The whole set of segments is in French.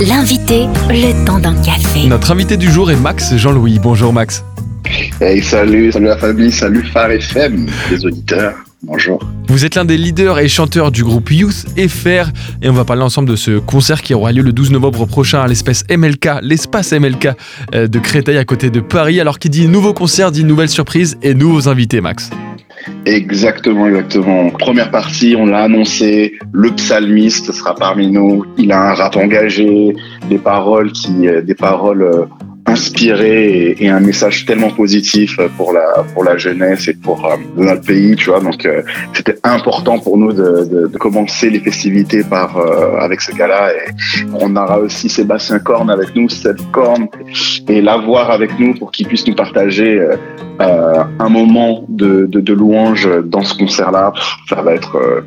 L'invité, le temps d'un café. Notre invité du jour est Max Jean-Louis. Bonjour Max. Hey, salut, salut la famille, salut Phare FM, les auditeurs. Bonjour. Vous êtes l'un des leaders et chanteurs du groupe Youth FR et on va parler ensemble de ce concert qui aura lieu le 12 novembre prochain à l'espace MLK, l'espace MLK euh, de Créteil à côté de Paris. Alors qui dit nouveau concert dit nouvelle surprise et nouveaux invités Max. Exactement, exactement. Première partie, on l'a annoncé, le psalmiste sera parmi nous. Il a un rap engagé, des paroles qui, euh, des paroles euh, inspiré et, un message tellement positif pour la pour la jeunesse et pour euh, notre pays, tu vois. Donc euh, c'était important pour nous de, de, de, commencer les festivités par euh, avec ce gars-là. Et on aura aussi Sébastien Korn avec nous, cette Korn, et l'avoir avec nous pour qu'il puisse nous partager un moment de, de, louange dans ce concert-là. Ça va être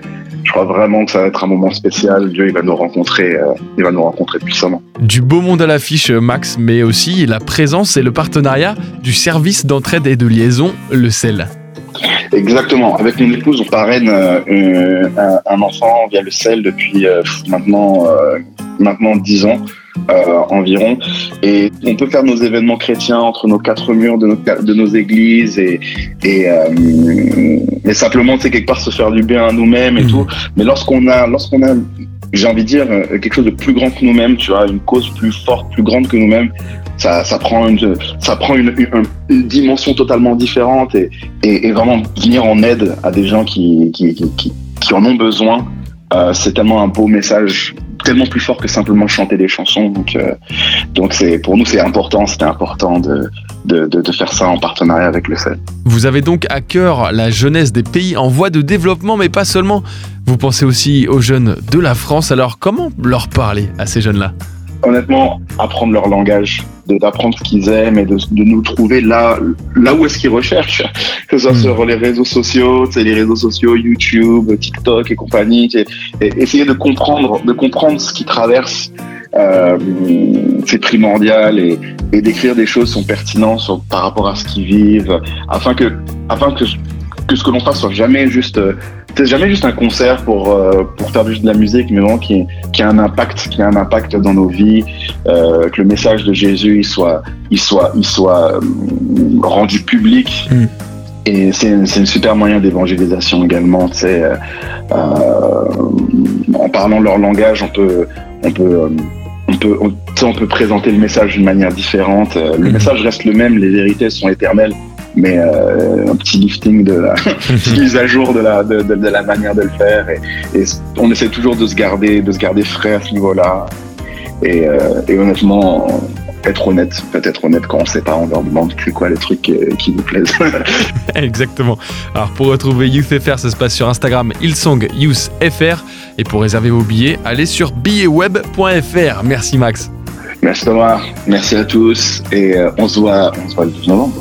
je crois vraiment que ça va être un moment spécial. Dieu, il va nous rencontrer, euh, il va nous rencontrer puissamment. Du beau monde à l'affiche, Max, mais aussi la présence et le partenariat du service d'entraide et de liaison, le CEL. Exactement. Avec mon épouse, on parraine euh, un, enfant via le CEL depuis euh, maintenant maintenant dix ans. Euh, environ. Et on peut faire nos événements chrétiens entre nos quatre murs de nos, de nos églises et, et, euh, simplement, c'est quelque part se faire du bien à nous-mêmes et mmh. tout. Mais lorsqu'on a, lorsqu'on a, j'ai envie de dire, euh, quelque chose de plus grand que nous-mêmes, tu vois, une cause plus forte, plus grande que nous-mêmes, ça, ça prend une, ça prend une, une, dimension totalement différente et, et, et, vraiment venir en aide à des gens qui, qui, qui, qui en ont besoin. Euh, c'est tellement un beau message tellement plus fort que simplement chanter des chansons. Donc, euh, donc c'est pour nous c'est important, c'était important de, de, de, faire ça en partenariat avec le CEL. Vous avez donc à cœur la jeunesse des pays en voie de développement, mais pas seulement. Vous pensez aussi aux jeunes de la France. Alors comment leur parler à ces jeunes-là? Honnêtement, apprendre leur langage, d'apprendre ce qu'ils aiment et de, de, nous trouver là, là où est-ce qu'ils recherchent, que ce soit hmm. sur les réseaux sociaux, les réseaux sociaux, YouTube, TikTok et compagnie, et, essayer de comprendre, de comprendre ce qu'ils traversent. Euh, c'est primordial et, et d'écrire des choses sont pertinentes sur, par rapport à ce qu'ils vivent, afin que, afin que que ce que l'on fasse soit jamais juste euh, c'est jamais juste un concert pour euh, pour faire juste de la musique mais vraiment qui qui a un impact qui a un impact dans nos vies euh, que le message de Jésus il soit il soit il soit rendu public mm. et c'est c'est un super moyen d'évangélisation également sais en parlant leur langage on peut on peut on peut, on, on peut présenter le message d'une manière différente. Le mm. message reste le même, les vérités sont éternelles mais euh, un petit lifting de la mise à jour de la, de, de, de, la manière de le faire. Et, et, on essaie toujours de se garder, de se garder frais à ce niveau-là. Et, euh, et, honnêtement, être honnête, peut-être honnête quand on sait pas, on leur demande plus quoi les trucs qui vous plaisent. Exactement. Alors pour retrouver YouthFR, ça se passe sur Instagram, Ilsong YouthFR. Et pour réserver vos billets, allez sur billetweb.fr. Merci Max. Merci Thomas, merci à tous et euh, on se voit, on se voit le 12 novembre.